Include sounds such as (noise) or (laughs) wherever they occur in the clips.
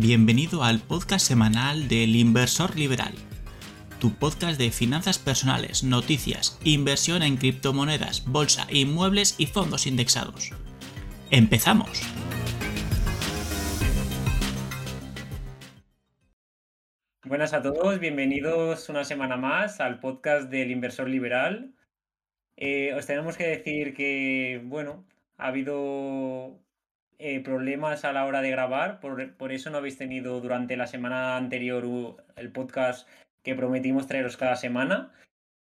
Bienvenido al podcast semanal del Inversor Liberal, tu podcast de finanzas personales, noticias, inversión en criptomonedas, bolsa, inmuebles y fondos indexados. ¡Empezamos! Buenas a todos, bienvenidos una semana más al podcast del Inversor Liberal. Eh, os tenemos que decir que, bueno, ha habido eh, problemas a la hora de grabar, por, eso no habéis tenido durante la semana anterior el podcast que prometimos traeros cada semana.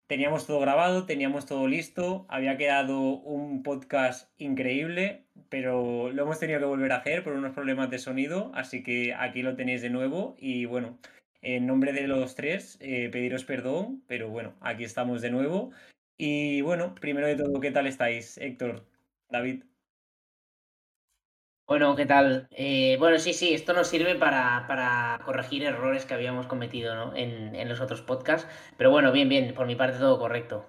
Teníamos todo grabado, teníamos todo listo, había quedado un podcast increíble, pero lo hemos tenido que volver a hacer por unos problemas de sonido, así que aquí lo tenéis de nuevo y bueno, en nombre de los tres, eh, pediros perdón, pero bueno, aquí estamos de nuevo. Y bueno, primero de todo, ¿qué tal estáis, Héctor, David? Bueno, ¿qué tal? Eh, bueno, sí, sí, esto nos sirve para, corregir errores que habíamos cometido ¿no? en, los otros podcasts. Pero bueno, bien, bien, por mi parte todo correcto.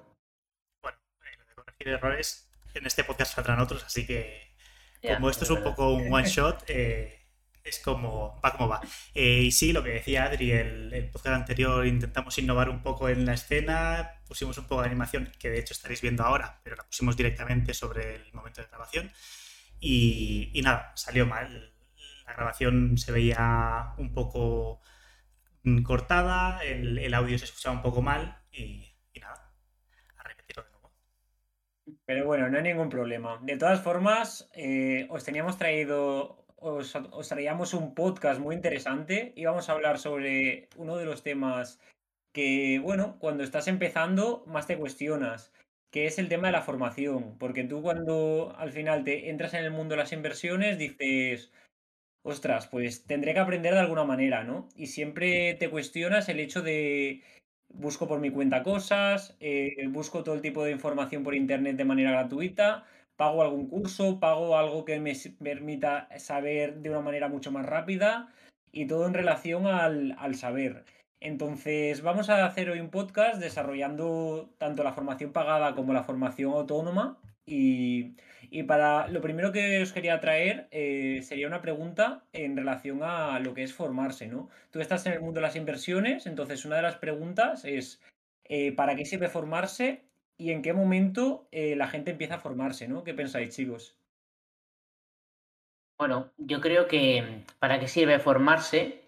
Bueno, eh, lo de corregir errores, en este podcast saldrán otros, así que como esto es un poco un one shot, eh, es como va como va. y sí, lo que decía Adri, el, el, podcast anterior intentamos innovar un poco en la escena, pusimos un poco de animación, que de hecho estaréis viendo ahora, pero la pusimos directamente sobre el momento de grabación. Y, nada, salió mal. La grabación se veía un poco mm, cortada, el, audio se escuchaba un poco mal y, nada, a repetirlo de nuevo. Pero bueno, no hay ningún problema. De todas formas, eh, os teníamos traído, os, os traíamos un podcast muy interesante. Íbamos a hablar sobre uno de los temas que, bueno, cuando estás empezando, más te cuestionas que es el tema de la formación, porque tú cuando al final te entras en el mundo de las inversiones dices, ostras, pues tendré que aprender de alguna manera, ¿no? Y siempre te cuestionas el hecho de busco por mi cuenta cosas, eh, busco todo el tipo de información por internet de manera gratuita, pago algún curso, pago algo que me permita saber de una manera mucho más rápida y todo en relación al, al saber. Entonces, vamos a hacer hoy un podcast desarrollando tanto la formación pagada como la formación autónoma. Y, para lo primero que os quería traer eh, sería una pregunta en relación a lo que es formarse, ¿no? Tú estás en el mundo de las inversiones, entonces una de las preguntas es eh, ¿para qué sirve formarse y en qué momento eh, la gente empieza a formarse, ¿no? ¿Qué pensáis, chicos? Bueno, yo creo que para qué sirve formarse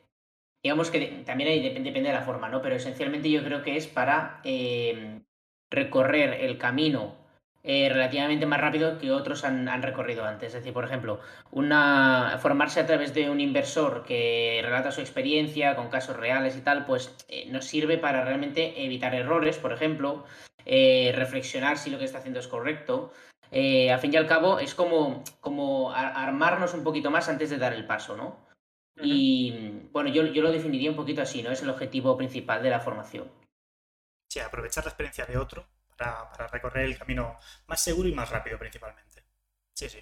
digamos que también depende, de la forma, ¿no? Pero esencialmente yo creo que es para em, recorrer el camino eh, relativamente más rápido que otros han, recorrido antes. Es decir, por ejemplo, una, formarse a través de un inversor que relata su experiencia con casos reales y tal, pues eh, nos sirve para realmente evitar errores, por ejemplo, eh, reflexionar si lo que está haciendo es correcto. a fin y al cabo, es como, como armarnos un poquito más antes de dar el paso, ¿no? Y bueno, yo, yo lo definiría un poquito así, ¿no? Es el objetivo principal de la formación. Sí, aprovechar la experiencia de otro para, recorrer el camino más seguro y más rápido principalmente. Sí, sí.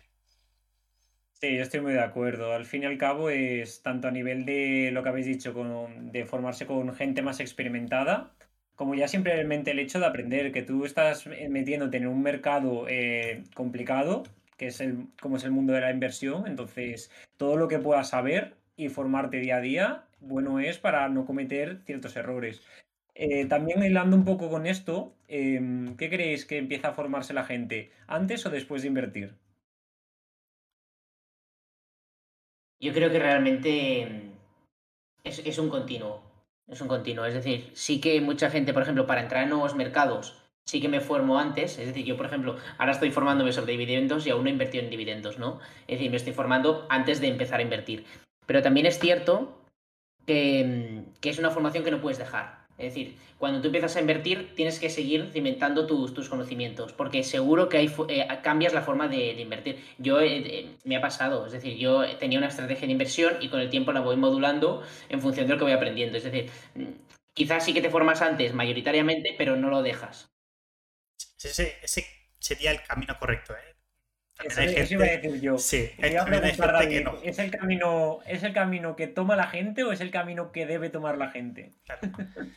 Sí, yo estoy muy de acuerdo. Al fin y al cabo es tanto a nivel de lo que habéis dicho, con, de formarse con gente más experimentada, como ya simplemente el hecho de aprender que tú estás metiéndote en un mercado eh, complicado, que es el, como es el mundo de la inversión, entonces todo lo que puedas saber y formarte día a día, bueno es para no cometer ciertos errores. Eh, también hilando un poco con esto, em, ¿qué creéis que empieza a formarse la gente? ¿Antes o después de invertir? Yo creo que realmente em, es, es, un continuo. Es un continuo. Es decir, sí que mucha gente, por ejemplo, para entrar en nuevos mercados, sí que me formo antes. Es decir, yo, por ejemplo, ahora estoy formándome sobre dividendos y aún no he invertido en dividendos, ¿no? Es decir, me estoy formando antes de empezar a invertir. Pero también es cierto que, es una formación que no puedes dejar. Es decir, cuando tú empiezas a invertir, tienes que seguir cimentando tus, tus conocimientos, porque seguro que hay, eh, cambias la forma de, invertir. Yo eh, eh, me ha pasado, es decir, yo tenía una estrategia de inversión y con el tiempo la voy modulando en función de lo que voy aprendiendo. Es decir, mm, quizás sí que te formas antes mayoritariamente, pero no lo dejas. Ese, ese sería el camino correcto, ¿eh? Eso, iba a decir yo. Sí, ¿Es el, camino, ¿Es el camino que toma la gente o es el camino que debe tomar la gente? (laughs)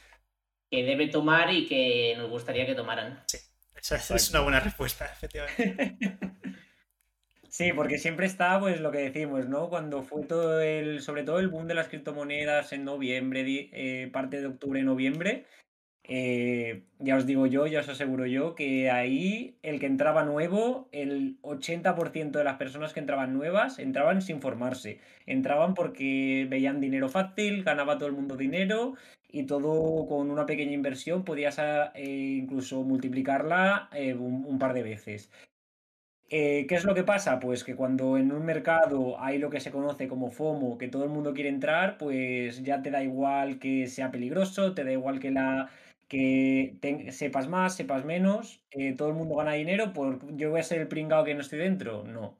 que debe tomar y que nos gustaría que tomaran. Sí, esa, es una buena respuesta, efectivamente. (laughs) Sí, porque siempre está, pues lo que decimos, ¿no? Cuando fue todo el, sobre todo el boom de las criptomonedas en noviembre, eh, parte de octubre, noviembre, eh, ya os digo yo, ya os aseguro yo, que ahí el que entraba nuevo, el 80% de las personas que entraban nuevas, entraban sin formarse. Entraban porque veían dinero fácil, ganaba todo el mundo dinero y todo con una pequeña inversión podías eh, incluso multiplicarla eh, un, par de veces. ¿Qué es lo que pasa? Pues que cuando en un mercado hay lo que se conoce como FOMO, que todo el mundo quiere entrar, pues ya te da igual que sea peligroso, te da igual que la que sepas más, sepas menos, eh, todo el mundo gana dinero, por yo voy a ser el pringado que no estoy dentro. No.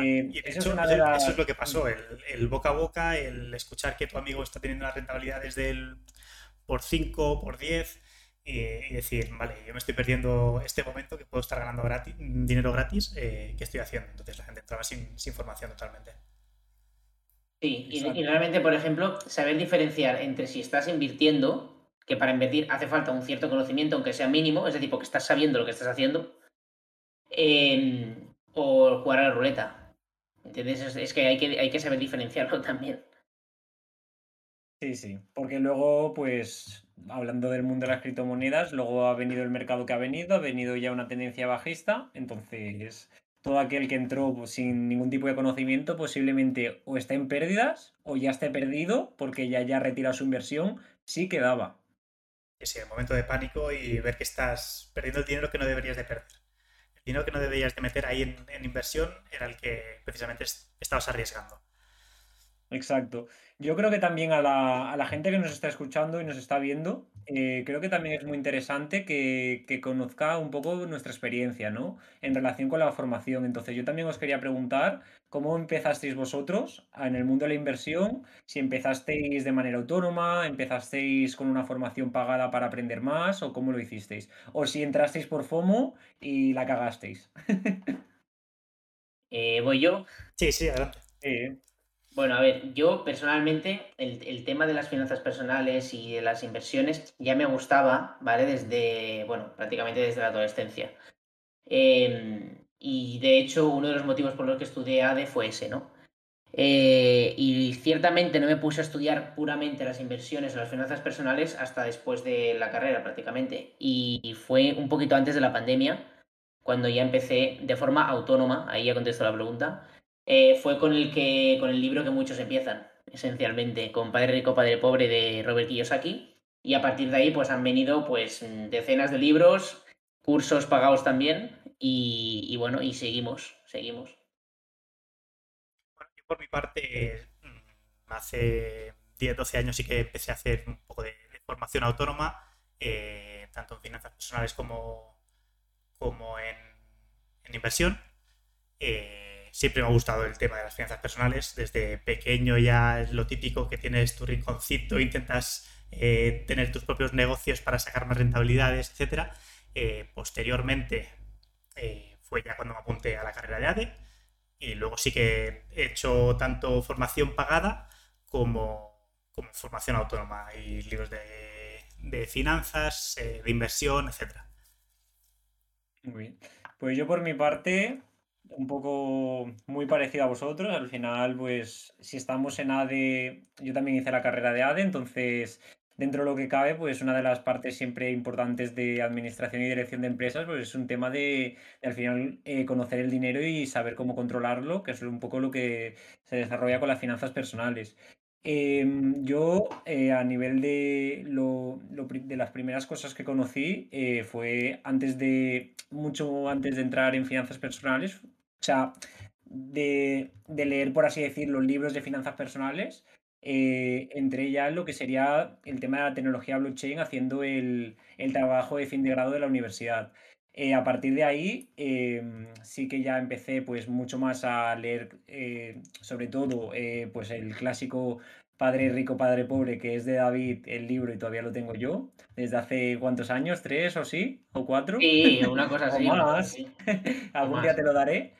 Eh, eso, es lo que pasó, el, boca a boca, el escuchar que tu amigo está teniendo las rentabilidades del por 5, por 10 y decir, vale, yo me estoy perdiendo este momento que puedo estar ganando gratis, dinero gratis, eh, ¿qué estoy haciendo? Entonces la gente entraba sin, sin formación totalmente. Sí, y, y, realmente, por ejemplo, saber diferenciar entre si estás invirtiendo que para invertir hace falta un cierto conocimiento, aunque sea mínimo, es decir, porque estás sabiendo lo que estás haciendo, o jugar a la ruleta. ¿Entiendes? Es, que hay, que hay que saber diferenciarlo (laughs) también. Sí, sí, porque luego, pues, hablando del mundo de las criptomonedas, luego ha venido el mercado que ha venido, ha venido ya una tendencia bajista, entonces todo aquel que entró pues, sin ningún tipo de conocimiento posiblemente o está en pérdidas o ya esté perdido porque ya haya retirado su inversión, sí quedaba ese el momento de pánico y ver que estás perdiendo el dinero que no deberías de perder. El dinero que no deberías de meter ahí en inversión era el que precisamente estabas arriesgando. Exacto. Yo creo que también a la, gente que nos está escuchando y nos está viendo, eh, creo que también es muy interesante que, conozca un poco nuestra experiencia, ¿no? En relación con la formación. Entonces, yo también os quería preguntar cómo empezasteis vosotros en el mundo de la inversión, si empezasteis de manera autónoma, empezasteis con una formación pagada para aprender más, o cómo lo hicisteis. O si entrasteis por FOMO y la cagasteis. (laughs) Eh, ¿Voy yo? Sí, sí, adelante. Bueno, a ver, yo personalmente el, tema de las finanzas personales y de las inversiones ya me gustaba, ¿vale? Desde, bueno, prácticamente desde la adolescencia. Em, y de hecho, uno de los motivos por los que estudié ADE fue ese, ¿no? Eh, y ciertamente no me puse a estudiar puramente las inversiones o las finanzas personales hasta después de la carrera prácticamente. Y fue un poquito antes de la pandemia, cuando ya empecé de forma autónoma, ahí ya contesto la pregunta, eh, fue con el, que, con el libro que muchos empiezan, esencialmente, con Padre Rico, Padre Pobre de Robert Kiyosaki. Y a partir de ahí, pues han venido pues decenas de libros, cursos pagados también, y, bueno, y seguimos, seguimos. Yo por mi parte, mm, hace 10, 12 años sí que empecé a hacer un poco de, formación autónoma, eh, tanto en finanzas personales como, como en, en inversión. Eh, siempre me ha gustado el tema de las finanzas personales. Desde pequeño ya es lo típico que tienes tu rinconcito, intentas eh, tener tus propios negocios para sacar más rentabilidades, etc. Eh, posteriormente eh, fue ya cuando me apunté a la carrera de ADE y luego sí que he hecho tanto formación pagada como, como formación autónoma y libros de, de finanzas, de inversión, etc. Muy bien. Pues yo por mi parte un poco muy parecido a vosotros. Al final, pues si estamos en ADE, yo también hice la carrera de ADE, entonces dentro de lo que cabe, pues una de las partes siempre importantes de administración y dirección de empresas, pues es un tema de, al final eh, conocer el dinero y saber cómo controlarlo, que es un poco lo que se desarrolla con las finanzas personales. Em, yo, eh, a nivel de, lo, de las primeras cosas que conocí, eh, fue antes de, mucho antes de entrar en finanzas personales, sea, de, leer, por así decirlo, libros de finanzas personales, eh, entré ya en lo que sería el tema de la tecnología blockchain haciendo el, el trabajo de fin de grado de la universidad. a partir de ahí em, sí que ya empecé pues mucho más a leer sobre todo pues el clásico Padre rico, padre pobre, que es de David el libro y todavía lo tengo yo, desde hace cuántos años, tres o sí, o cuatro. Sí, una cosa (laughs) así. o más. (laughs) Algún día te lo daré.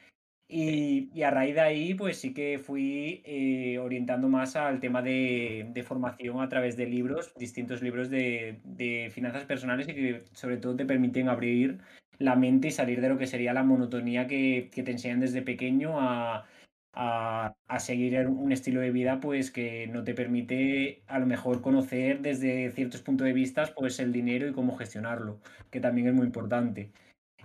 Y, a raíz de ahí, pues sí que fui eh, orientando más al tema de, formación a través de libros, distintos libros de, finanzas personales y que sobre todo te permiten abrir la mente y salir de lo que sería la monotonía que, te enseñan desde pequeño a, a, seguir un estilo de vida pues que no te permite a lo mejor conocer desde ciertos puntos de vista pues el dinero y cómo gestionarlo, que también es muy importante.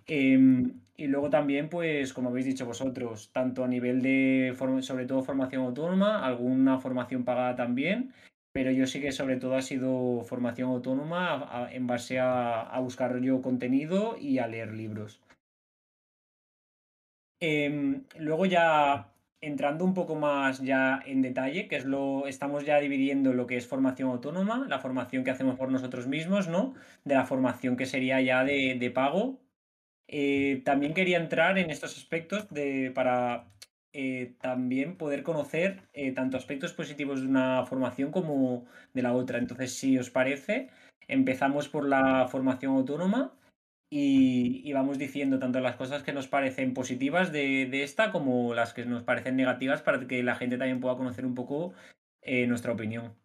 Em, y luego también, pues, como habéis dicho vosotros, tanto a nivel de, sobre todo, formación autónoma, alguna formación pagada también, pero yo sí que sobre todo ha sido formación autónoma en base a, buscar yo contenido y a leer libros. Em, luego ya entrando un poco más ya en detalle, que es lo, estamos ya dividiendo lo que es formación autónoma, la formación que hacemos por nosotros mismos, ¿no? De la formación que sería ya de, pago. Eh, también quería entrar en estos aspectos de, para eh, también poder conocer eh, tanto aspectos positivos de una formación como de la otra. Entonces, si os parece, empezamos por la formación autónoma y, vamos diciendo tanto las cosas que nos parecen positivas de, esta como las que nos parecen negativas para que la gente también pueda conocer un poco nuestra opinión.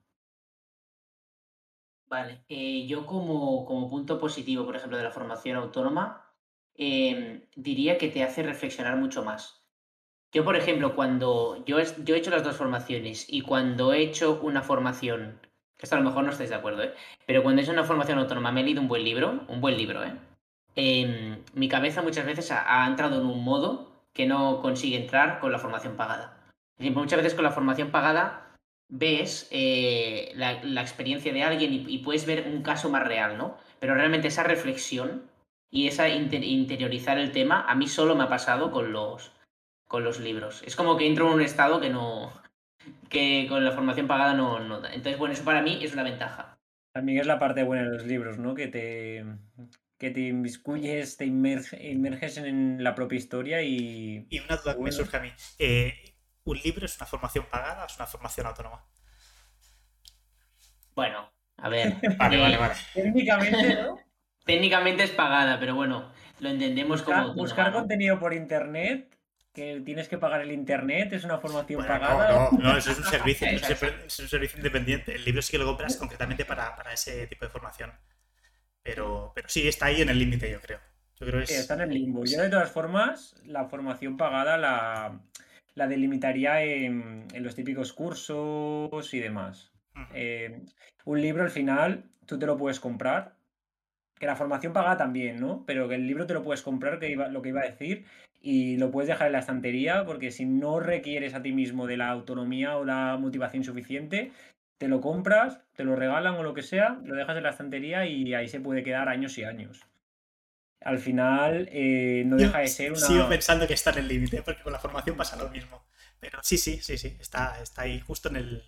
Vale, yo como, como, punto positivo, por ejemplo, de la formación autónoma, em, diría que te hace reflexionar mucho más. Yo, por ejemplo, cuando yo yo he hecho las dos formaciones y cuando he hecho una formación, que esto a lo mejor no estáis de acuerdo, ¿eh? pero cuando he hecho una formación autónoma me he leído un buen libro, un buen libro, ¿eh? mi cabeza muchas veces ha, entrado en un modo que no consigue entrar con la formación pagada. muchas veces con la formación pagada ves eh, la, experiencia de alguien y, puedes ver un caso más real, ¿no? Pero realmente esa reflexión y esa interiorizar el tema a mí solo me ha pasado con los, con los libros. Es como que entro en un estado que no. que con la formación pagada no, no da. Entonces, bueno, eso para mí es una ventaja. También es la parte buena de los libros, ¿no? Que te, que te inmiscuyes, te inmerges en la propia historia y. Y una duda que me surge a mí. Eh, ¿Un libro es una formación pagada o es una formación autónoma? Bueno, a ver. vale, vale, vale. Técnicamente, ¿no? Técnicamente es pagada, pero bueno, lo entendemos como. Buscar contenido por internet que tienes que pagar el internet, es una formación pagada. No, no, eso es un servicio, es un servicio independiente. El libro sí que lo compras concretamente para, ese tipo de formación. Pero, pero sí, está ahí en el límite, yo creo. Yo creo sí, está en el limbo. Yo, de todas formas, la formación pagada la, la delimitaría en, los típicos cursos y demás. Eh, un libro al final tú te lo puedes comprar. Que la formación pagada también, ¿no? Pero que el libro te lo puedes comprar, que iba, lo que iba a decir, y lo puedes dejar en la estantería porque si no requieres a ti mismo de la autonomía o la motivación suficiente, te lo compras, te lo regalan o lo que sea, lo dejas en la estantería y ahí se puede quedar años y años. Al final eh, no deja de ser una... Sigo pensando que está en el límite porque con la formación pasa lo mismo. Pero sí, sí, sí, sí, está, está ahí justo en, el,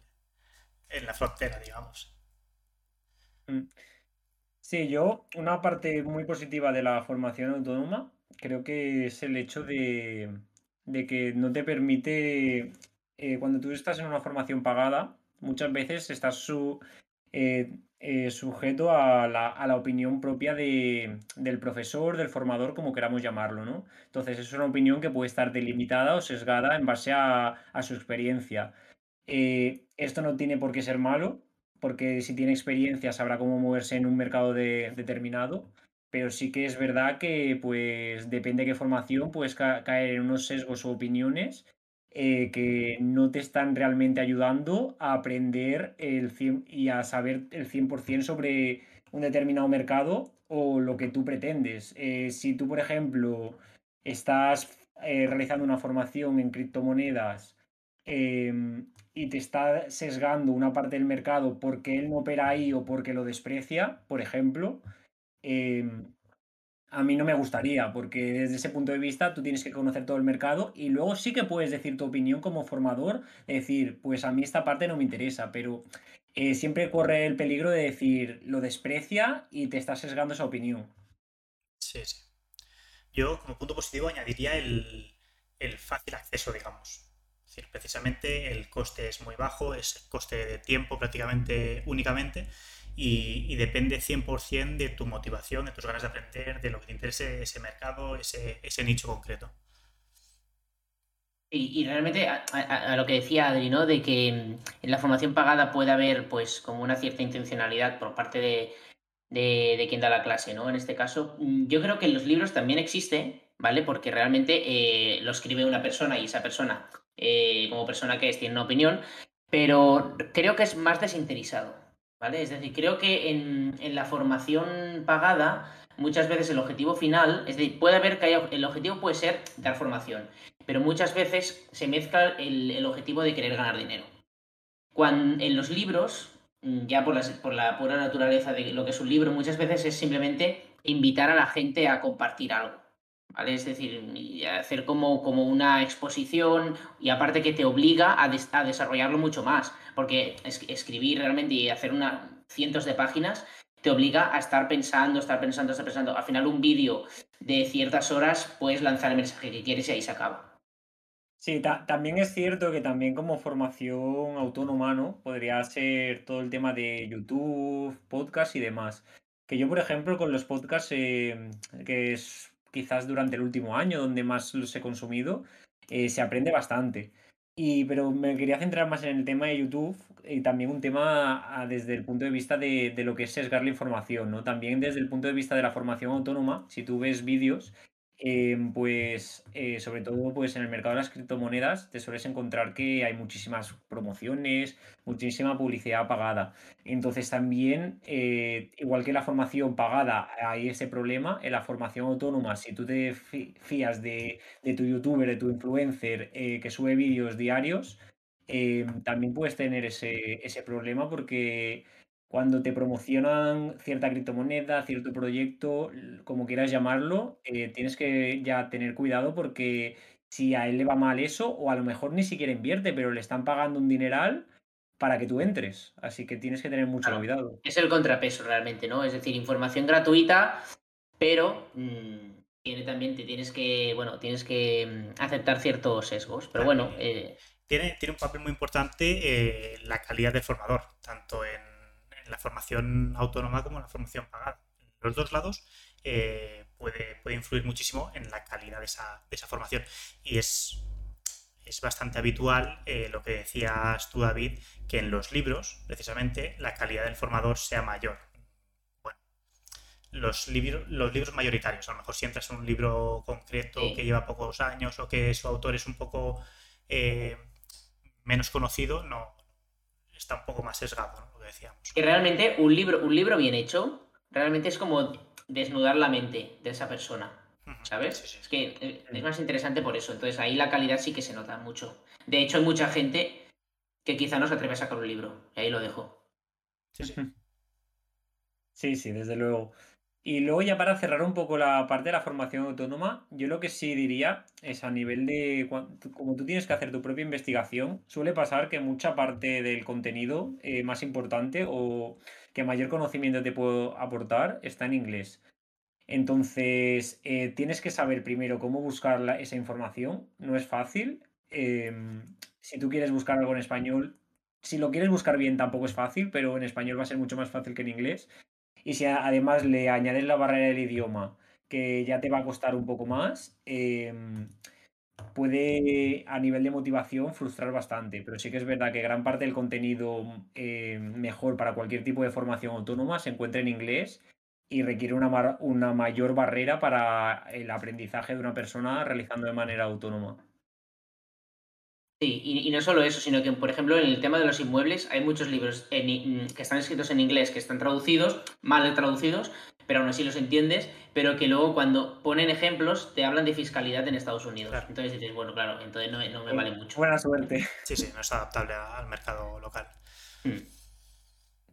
en la frontera, digamos. Mm. Sí, yo, una parte muy positiva de la formación autónoma creo que es el hecho de, que no te permite, eh, cuando tú estás en una formación pagada, muchas veces estás su, eh, eh, sujeto a la, opinión propia de, del profesor, del formador, como queramos llamarlo, ¿no? Entonces es una opinión que puede estar delimitada o sesgada en base a, su experiencia. esto no tiene por qué ser malo, porque si tiene experiencia sabrá cómo moverse en un mercado determinado pero sí que es verdad que pues depende de qué formación puedes caer en unos sesgos o opiniones eh, que no te están realmente ayudando a aprender el y a saber el 100% sobre un determinado mercado o lo que tú pretendes. Eh, si tú, por ejemplo, estás eh, realizando una formación en criptomonedas em, y te está sesgando una parte del mercado porque él no opera ahí o porque lo desprecia, por ejemplo, Em, a mí no me gustaría, porque desde ese punto de vista tú tienes que conocer todo el mercado y luego sí que puedes decir tu opinión como formador, decir, pues a mí esta parte no me interesa, pero eh, siempre corre el peligro de decir, lo desprecia y te estás sesgando esa opinión. Sí, sí. Yo como punto positivo añadiría el, el fácil acceso, digamos. Es decir, precisamente el coste es muy bajo, es coste de tiempo prácticamente únicamente y, depende 100% de tu motivación, de tus ganas de aprender, de lo que te interese ese mercado, ese, nicho concreto. Y, realmente a, lo que decía Adri, ¿no? De que en la formación pagada puede haber pues como una cierta intencionalidad por parte de, de, de, quien da la clase, ¿no? En este caso, mm, yo creo que en los libros también existe, ¿vale? Porque realmente eh, lo escribe una persona y esa persona, eh, como persona que es, tiene una opinión, pero creo que es más desinteresado, ¿vale? Es decir, creo que en, en la formación pagada muchas veces el objetivo final, es decir, puede haber que haya, el objetivo puede ser dar formación, pero muchas veces se mezcla el, el objetivo de querer ganar dinero. Cuando en los libros, mm, ya por por la pura naturaleza de lo que es un libro, muchas veces es simplemente invitar a la gente a compartir algo. ¿Vale? Es decir, hacer como, como una exposición y aparte que te obliga a, des, a desarrollarlo mucho más, porque es, escribir realmente y hacer una, cientos de páginas te obliga a estar pensando, estar pensando, estar pensando. Al final un vídeo de ciertas horas puedes lanzar el mensaje que quieres y ahí se acaba. Sí, ta también es cierto que también como formación autónoma, ¿no? Podría ser todo el tema de YouTube, podcast y demás. Que yo, por ejemplo, con los podcasts, eh, que es quizás durante el último año donde más los he consumido, eh, se aprende bastante. Y, pero me quería centrar más en el tema de YouTube y también un tema ah, desde el punto de vista de, de, lo que es sesgar la información, ¿no? También desde el punto de vista de la formación autónoma, si tú ves vídeos, eh, pues eh, sobre todo pues en el mercado de las criptomonedas te sueles encontrar que hay muchísimas promociones, muchísima publicidad pagada. Entonces también, eh, igual que la formación pagada, hay ese problema. En la formación autónoma, si tú te fías de, de tu youtuber, de tu influencer que sube vídeos diarios, también puedes tener ese, ese problema porque cuando te promocionan cierta criptomoneda, cierto proyecto, como quieras llamarlo, eh, tienes que ya tener cuidado porque si a él le va mal eso, o a lo mejor ni siquiera invierte, pero le están pagando un dineral para que tú entres. Así que tienes que tener mucho claro, cuidado. Es el contrapeso realmente, ¿no? Es decir, información gratuita, pero mmm, tiene también, te tienes que, bueno, tienes que mm, aceptar ciertos sesgos. Pero bueno. Eh... Tiene, tiene un papel muy importante eh, la calidad del formador, tanto en en la formación autónoma como en la formación pagada. En los dos lados eh, puede, puede, influir muchísimo en la calidad de esa, de esa formación. Y es, es bastante habitual eh, lo que decías tú, David, que en los libros, precisamente, la calidad del formador sea mayor. Bueno, los, libros, los libros mayoritarios, a lo mejor si entras en un libro concreto sí. que lleva pocos años o que su autor es un poco eh, menos conocido, no, está un poco más sesgado, ¿no? Que decíamos. Y realmente un libro, un libro bien hecho, realmente es como desnudar la mente de esa persona. ¿Sabes? Sí, sí. Es que es más interesante por eso. Entonces ahí la calidad sí que se nota mucho. De hecho, hay mucha gente que quizá no se atreve a sacar un libro. Y ahí lo dejo. Sí, sí. (laughs) Sí, sí, desde luego. Y luego ya para cerrar un poco la parte de la formación autónoma, yo lo que sí diría es a nivel de, como tú tienes que hacer tu propia investigación, suele pasar que mucha parte del contenido eh, más importante o que mayor conocimiento te puedo aportar está en inglés. Entonces, eh, tienes que saber primero cómo buscar la, esa información, no es fácil. Eh, si tú quieres buscar algo en español, si lo quieres buscar bien tampoco es fácil, pero en español va a ser mucho más fácil que en inglés. Y si además le añades la barrera del idioma, que ya te va a costar un poco más, eh, puede a nivel de motivación frustrar bastante. Pero sí que es verdad que gran parte del contenido eh, mejor para cualquier tipo de formación autónoma se encuentra en inglés y requiere una mayor barrera para el aprendizaje de una persona realizando de manera autónoma. Sí, y, y, no solo eso, sino que, por ejemplo, en el tema de los inmuebles hay muchos libros en, que están escritos en inglés, que están traducidos, mal traducidos, pero aún así los entiendes, pero que luego cuando ponen ejemplos te hablan de fiscalidad en Estados Unidos. Claro. Entonces dices, bueno, claro, entonces no, no me vale mucho. Buena suerte. Sí, sí, no es adaptable al mercado local. Hmm.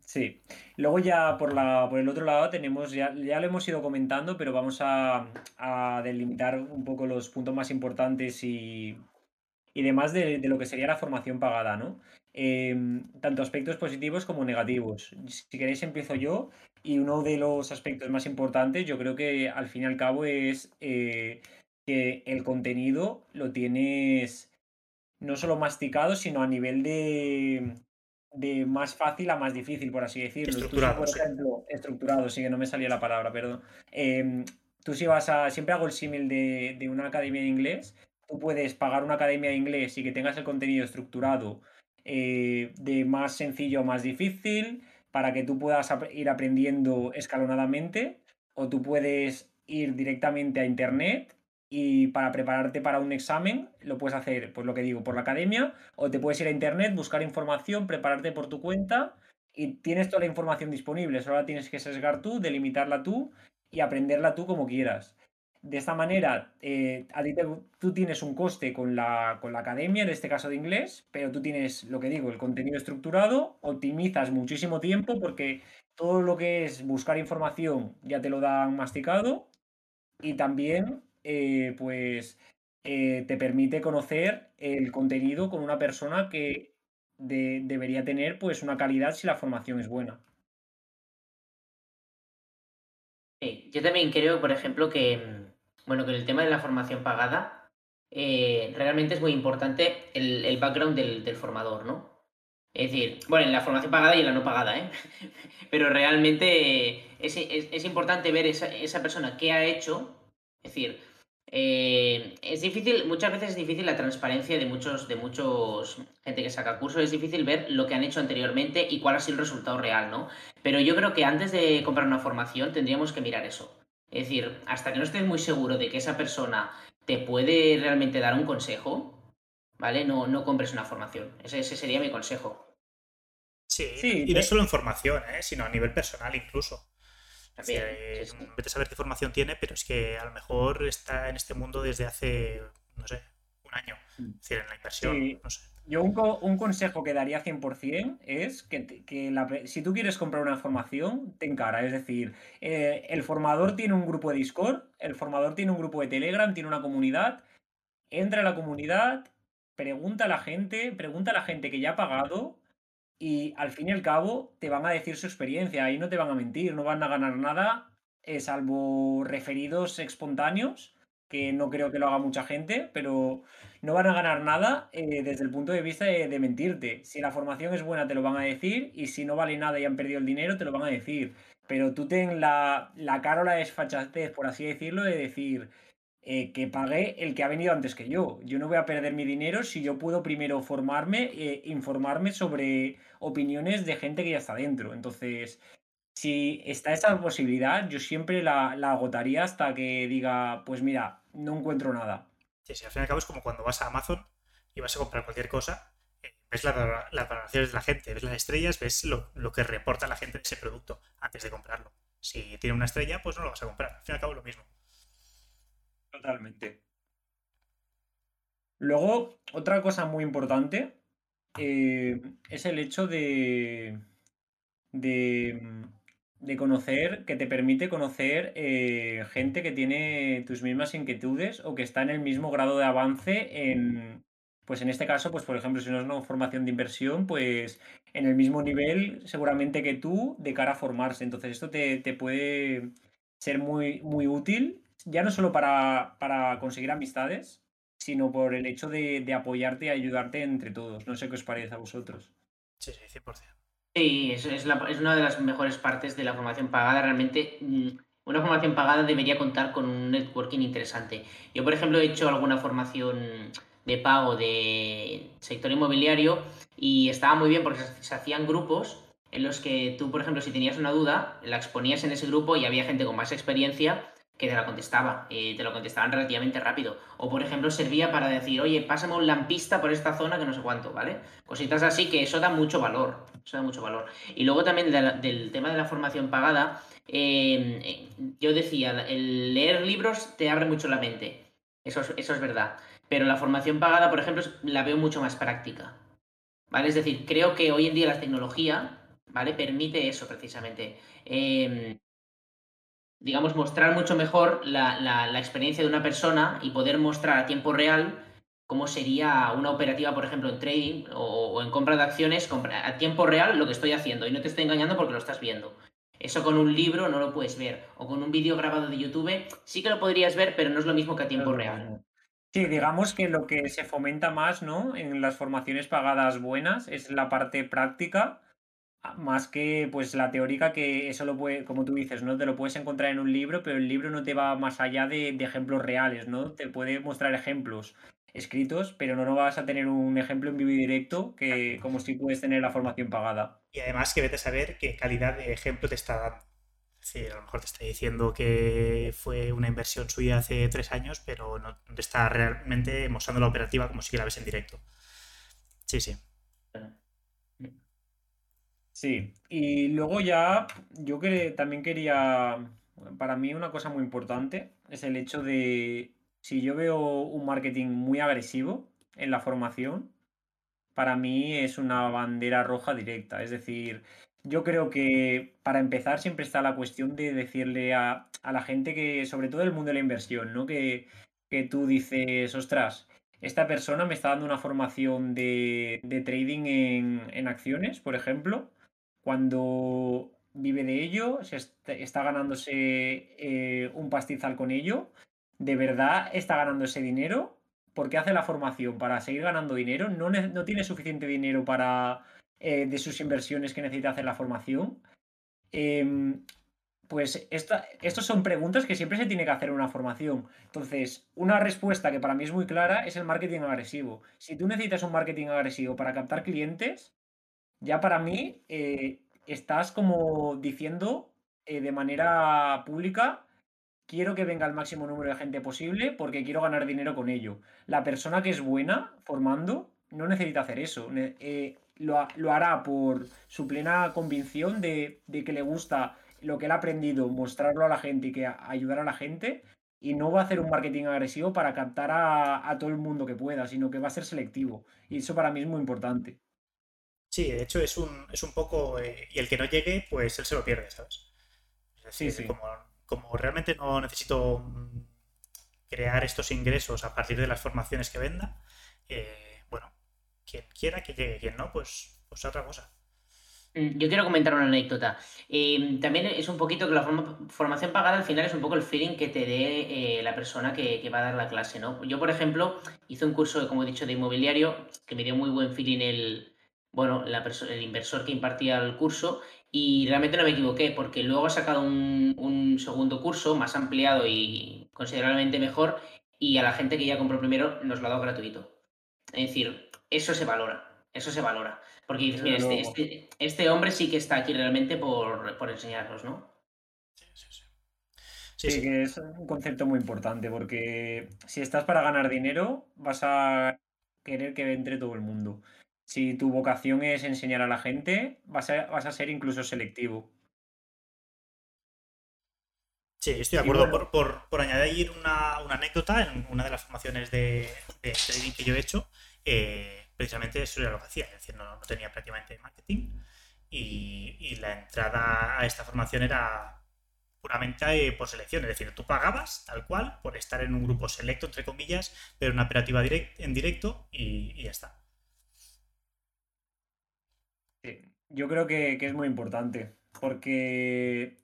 Sí. Luego ya por, la, por el otro lado tenemos, ya, ya lo hemos ido comentando, pero vamos a, a delimitar un poco los puntos más importantes y y demás de, de, lo que sería la formación pagada, ¿no? Eh, tanto aspectos positivos como negativos. Si queréis empiezo yo y uno de los aspectos más importantes yo creo que al fin y al cabo es eh, que el contenido lo tienes no solo masticado, sino a nivel de, de más fácil a más difícil, por así decirlo. Estructurado, tú, por ejemplo, sí. estructurado, sí que no me salía la palabra, perdón. Eh, tú si vas a, siempre hago el símil de, de una academia de inglés, tú puedes pagar una academia de inglés y que tengas el contenido estructurado eh, de más sencillo a más difícil, para que tú puedas ir aprendiendo escalonadamente o tú puedes ir directamente a internet y para prepararte para un examen lo puedes hacer, pues lo que digo, por la academia o te puedes ir a internet, buscar información, prepararte por tu cuenta y tienes toda la información disponible. Solo tienes que sesgar tú, delimitarla tú y aprenderla tú como quieras. De esta manera, eh, a ti tú tienes un coste con la, con la academia, en este caso de inglés, pero tú tienes, lo que digo, el contenido estructurado, optimizas muchísimo tiempo porque todo lo que es buscar información ya te lo dan masticado y también, eh, pues, eh, te permite conocer el contenido con una persona que debería tener, pues, una calidad si la formación es buena. yo también creo, por ejemplo, que mm, bueno, con el tema de la formación pagada, eh, realmente es muy importante el, background del, formador, ¿no? Es decir, bueno, en la formación pagada y en la no pagada, ¿eh? (laughs) Pero realmente es, importante ver esa, esa, persona qué ha hecho. Es decir, eh, es difícil, muchas veces es difícil la transparencia de muchos, de muchos gente que saca cursos, es difícil ver lo que han hecho anteriormente y cuál ha sido el resultado real, ¿no? Pero yo creo que antes de comprar una formación tendríamos que mirar eso. Es decir, hasta que no estés muy seguro de que esa persona te puede realmente dar un consejo, ¿vale? No, no compres una formación. Ese, sería mi consejo. Sí, y no solo en formación, ¿eh? sino a nivel personal incluso. También, Vete a saber qué formación tiene, pero es que a lo mejor está en este mundo desde hace, no sé, un año. Mm. Es decir, en la inversión, no sé. Yo un, consejo que daría 100% es que, si tú quieres comprar una formación, ten cara. Es decir, eh, el formador tiene un grupo de Discord, el formador tiene un grupo de Telegram, tiene una comunidad. Entra a la comunidad, pregunta a la gente, pregunta a la gente que ya ha pagado y al fin y al cabo te van a decir su experiencia. Ahí no te van a mentir, no van a ganar nada, eh, salvo referidos espontáneos, que no creo que lo haga mucha gente, pero no van a ganar nada eh, desde el punto de vista de, mentirte. Si la formación es buena, te lo van a decir, y si no vale nada y han perdido el dinero, te lo van a decir. Pero tú ten la, la cara o la desfachatez, por así decirlo, de decir eh, que pagué el que ha venido antes que yo. Yo no voy a perder mi dinero si yo puedo primero formarme, e informarme sobre opiniones de gente que ya está dentro. Entonces, si está esa posibilidad, yo siempre la, la agotaría hasta que diga, pues mira, no encuentro nada. Sí, sí, al fin y al cabo es como cuando vas a Amazon y vas a comprar cualquier cosa, eh, ves las valoraciones de la gente, ves las estrellas, ves lo, que reporta la gente de ese producto antes de comprarlo. Si tiene una estrella, pues no lo vas a comprar. Al fin y al cabo lo mismo. Totalmente. Luego, otra cosa muy importante eh, es el hecho de, de de conocer, que te permite conocer eh, gente que tiene tus mismas inquietudes o que está en el mismo grado de avance en, pues en este caso, pues por ejemplo, si no es una formación de inversión, pues en el mismo nivel seguramente que tú de cara a formarse. Entonces esto te, puede ser muy, muy útil, ya no solo para, para conseguir amistades, sino por el hecho de, de apoyarte y ayudarte entre todos. No sé qué os parece a vosotros. Sí, sí, 100%. Sí, es, es, una de las mejores partes de la formación pagada. Realmente, mm, una formación pagada debería contar con un networking interesante. Yo, por ejemplo, he hecho alguna formación de pago de sector inmobiliario y estaba muy bien porque se hacían grupos en los que tú, por ejemplo, si tenías una duda, la exponías en ese grupo y había gente con más experiencia que te la contestaba, y te lo contestaban relativamente rápido. O por ejemplo servía para decir, oye, pásame un lampista por esta zona que no sé cuánto, ¿vale? Cositas así que eso da mucho valor, eso da mucho valor. Y luego también del tema de la formación pagada, em, yo decía, el leer libros te abre mucho la mente, eso es, eso es verdad. Pero la formación pagada, por ejemplo, la veo mucho más práctica, ¿vale? Es decir, creo que hoy en día la tecnología, ¿vale? Permite eso precisamente. Eh, digamos, mostrar mucho mejor la, la, experiencia de una persona y poder mostrar a tiempo real cómo sería una operativa, por ejemplo, en trading o, en compra de acciones, a tiempo real lo que estoy haciendo y no te estoy engañando porque lo estás viendo. Eso con un libro no lo puedes ver. O con un vídeo grabado de YouTube sí que lo podrías ver, pero no es lo mismo que a tiempo real. Sí, digamos que lo que se fomenta más, ¿no? En las formaciones pagadas buenas es la parte práctica más que pues la teórica que eso lo puede, como tú dices, ¿no? Te lo puedes encontrar en un libro, pero el libro no te va más allá de, ejemplos reales, ¿no? Te puede mostrar ejemplos. Escritos, pero no, no vas a tener un ejemplo en vivo y directo que como si puedes tener la formación pagada. Y además que vete a saber qué calidad de ejemplo te está dando. Decir, a lo mejor te está diciendo que fue una inversión suya hace tres años, pero no te está realmente mostrando la operativa como si la ves en directo. Sí, sí. Sí, y luego ya yo que también quería, para mí una cosa muy importante es el hecho de si yo veo un marketing muy agresivo en la formación, para mí es una bandera roja directa. Es decir, yo creo que para empezar siempre está la cuestión de decirle a, la gente que, sobre todo el mundo de la inversión, ¿no? Que, que tú dices, ostras, esta persona me está dando una formación de, trading en, acciones, por ejemplo, cuando vive de ello, se está, ganándose eh, un pastizal con ello, ¿de verdad está ganando ese dinero? porque hace la formación para seguir ganando dinero? ¿No, no tiene suficiente dinero para eh, de sus inversiones que necesita hacer la formación? Em, pues estas son preguntas que siempre se tiene que hacer en una formación. Entonces, una respuesta que para mí es muy clara es el marketing agresivo. Si tú necesitas un marketing agresivo para captar clientes, ya para mí eh, estás como diciendo eh, de manera pública, quiero que venga el máximo número de gente posible porque quiero ganar dinero con ello. La persona que es buena formando no necesita hacer eso. Eh, lo, lo, hará por su plena convicción de, de que le gusta lo que él ha aprendido, mostrarlo a la gente y que ayudar a la gente. Y no va a hacer un marketing agresivo para captar a, todo el mundo que pueda, sino que va a ser selectivo. Y eso para mí es muy importante. Sí, de hecho es un, es un poco. Eh, y el que no llegue, pues él se lo pierde, ¿sabes? sí, sí. Como, como realmente no necesito mm, crear estos ingresos a partir de las formaciones que venda, eh, bueno, quien quiera que llegue, quien no, pues, pues otra cosa. Mm, yo quiero comentar una anécdota. Eh, también es un poquito que la formación pagada al final es un poco el feeling que te dé eh, la persona que, va a dar la clase, ¿no? Yo, por ejemplo, hice un curso, como he dicho, de inmobiliario que me dio muy buen feeling el, bueno, el inversor que impartía el curso y realmente no me equivoqué porque luego he sacado un, un segundo curso más ampliado y considerablemente mejor y a la gente que ya compró primero nos lo ha dado gratuito. Es decir, eso se valora. Eso se valora. Porque dices, mira, este, este, este, hombre sí que está aquí realmente por, por enseñarnos, ¿no? Sí, sí, sí. Sí, que es un concepto muy importante porque si estás para ganar dinero, vas a querer que entre todo el mundo. Si tu vocación es enseñar a la gente, vas a, vas a ser incluso selectivo. Sí, estoy de acuerdo. por, por, añadir una, una, anécdota, en una de las formaciones de, de trading que yo he hecho, eh, precisamente eso era lo que hacía, es decir, no, tenía prácticamente marketing y, la entrada a esta formación era puramente eh, por selección, es decir, tú pagabas tal cual por estar en un grupo selecto, entre comillas, pero una operativa en directo y, ya está. Yo creo que, que es muy importante, porque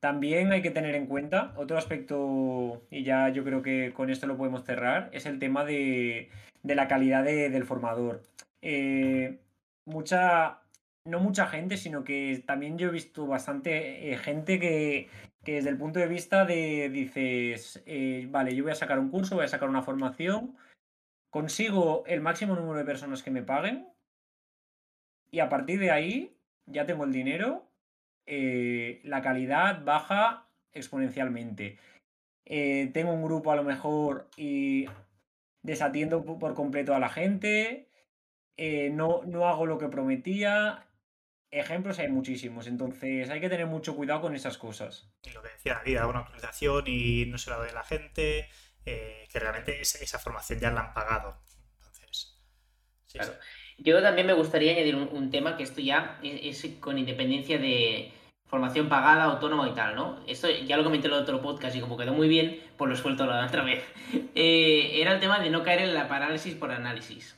también hay que tener en cuenta otro aspecto, y ya yo creo que con esto lo podemos cerrar, es el tema de, de la calidad del formador. Eh, mucha, no mucha gente, sino que también yo he visto bastante eh, gente que, desde el punto de vista de dices, eh, vale, yo voy a sacar un curso, voy a sacar una formación, consigo el máximo número de personas que me paguen y a partir de ahí ya tengo el dinero, la calidad baja exponencialmente. tengo un grupo a lo mejor y desatiendo por completo a la gente, eh, no, no hago lo que prometía. Ejemplos hay muchísimos, entonces hay que tener mucho cuidado con esas cosas. Y lo que decía David, una actualización y no se la doy a la gente, eh, que realmente esa, formación ya la han pagado. Entonces, Yo también me gustaría añadir un, tema que esto ya es con independencia de, formación pagada, autónoma y tal, ¿no? Esto ya lo comenté en el otro podcast y como quedó muy bien, pues lo suelto la otra vez. (laughs) Eh, era el tema de no caer en la parálisis por análisis.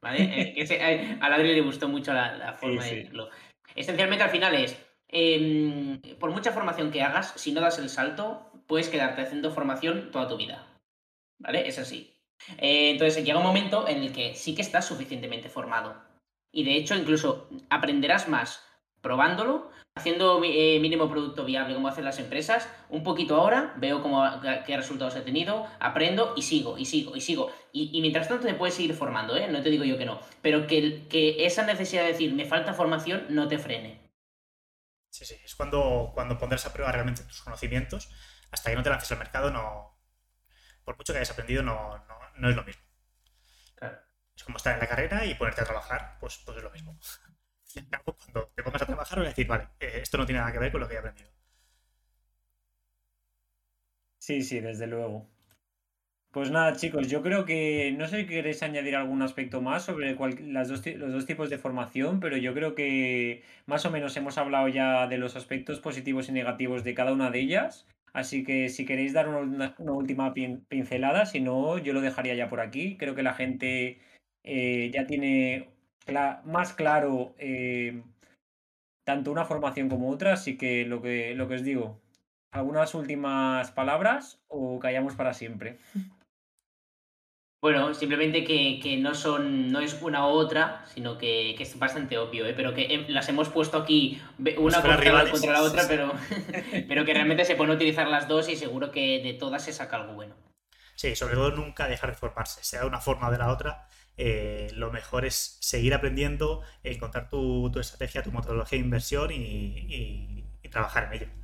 ¿Vale? Eh, a Adri le gustó mucho la, forma de decirlo. Esencialmente al final es, em, por mucha formación que hagas, si no das el salto, puedes quedarte haciendo formación toda tu vida. ¿Vale? Es así. Eh, entonces llega un momento en el que sí que estás suficientemente formado. Y de hecho incluso aprenderás más probándolo, haciendo eh, mínimo producto viable como hacen las empresas, un poquito ahora, veo cómo, qué resultados he tenido, aprendo y sigo, y sigo, y sigo. Y, mientras tanto te puedes seguir formando, ¿eh? no te digo yo que no, pero que, que esa necesidad de decir, me falta formación, no te frene. Sí, sí, es cuando, cuando pondrás a prueba realmente tus conocimientos, hasta que no te lances al mercado, no, por mucho que hayas aprendido, no, no, es lo mismo. Claro. Es como estar en la carrera y ponerte a trabajar, pues, pues es lo mismo. (laughs) cuando te pongas a trabajar voy a decir, vale, eh, esto no tiene nada que ver con lo que he aprendido. Sí, sí, desde luego. Pues nada, chicos, yo creo que no sé si queréis añadir algún aspecto más sobre las dos, los dos tipos de formación, pero yo creo que más o menos hemos hablado ya de los aspectos positivos y negativos de cada una de ellas. Así que si queréis dar una, última pincelada, si no, yo lo dejaría ya por aquí. Creo que la gente eh, ya tiene más claro eh, tanto una formación como otra, así que lo que, lo que os digo, ¿algunas últimas palabras o callamos para siempre? Bueno, simplemente que, no son, no es una u otra, sino que, es bastante obvio, ¿eh? pero que las hemos puesto aquí una contra, contra, la otra, pero, (laughs) pero que realmente se pueden utilizar las dos y seguro que de todas se saca algo bueno. Sí, sobre todo nunca dejar de formarse, sea de una forma o de la otra, eh, lo mejor es seguir aprendiendo, encontrar tu, estrategia, tu metodología de inversión y, trabajar en ello.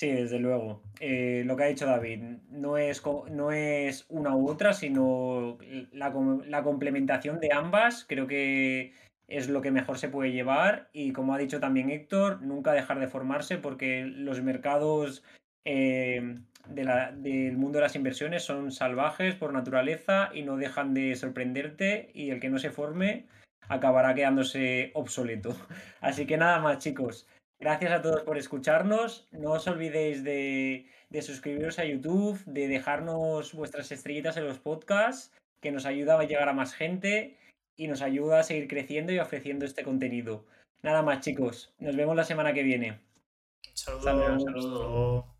Sí, desde luego. Eh, lo que ha dicho David, no es, no es una u otra, sino la, la, complementación de ambas. Creo que es lo que mejor se puede llevar. Y como ha dicho también Héctor, nunca dejar de formarse porque los mercados eh, del mundo de las inversiones son salvajes por naturaleza y no dejan de sorprenderte y el que no se forme acabará quedándose obsoleto. (laughs) Así que nada más chicos, gracias a todos por escucharnos, no os olvidéis de, de suscribiros a YouTube, de dejarnos vuestras estrellitas en los podcasts, que nos ayuda a llegar a más gente y nos ayuda a seguir creciendo y ofreciendo este contenido. Nada más chicos, nos vemos la semana que viene. Saludos. Saludos.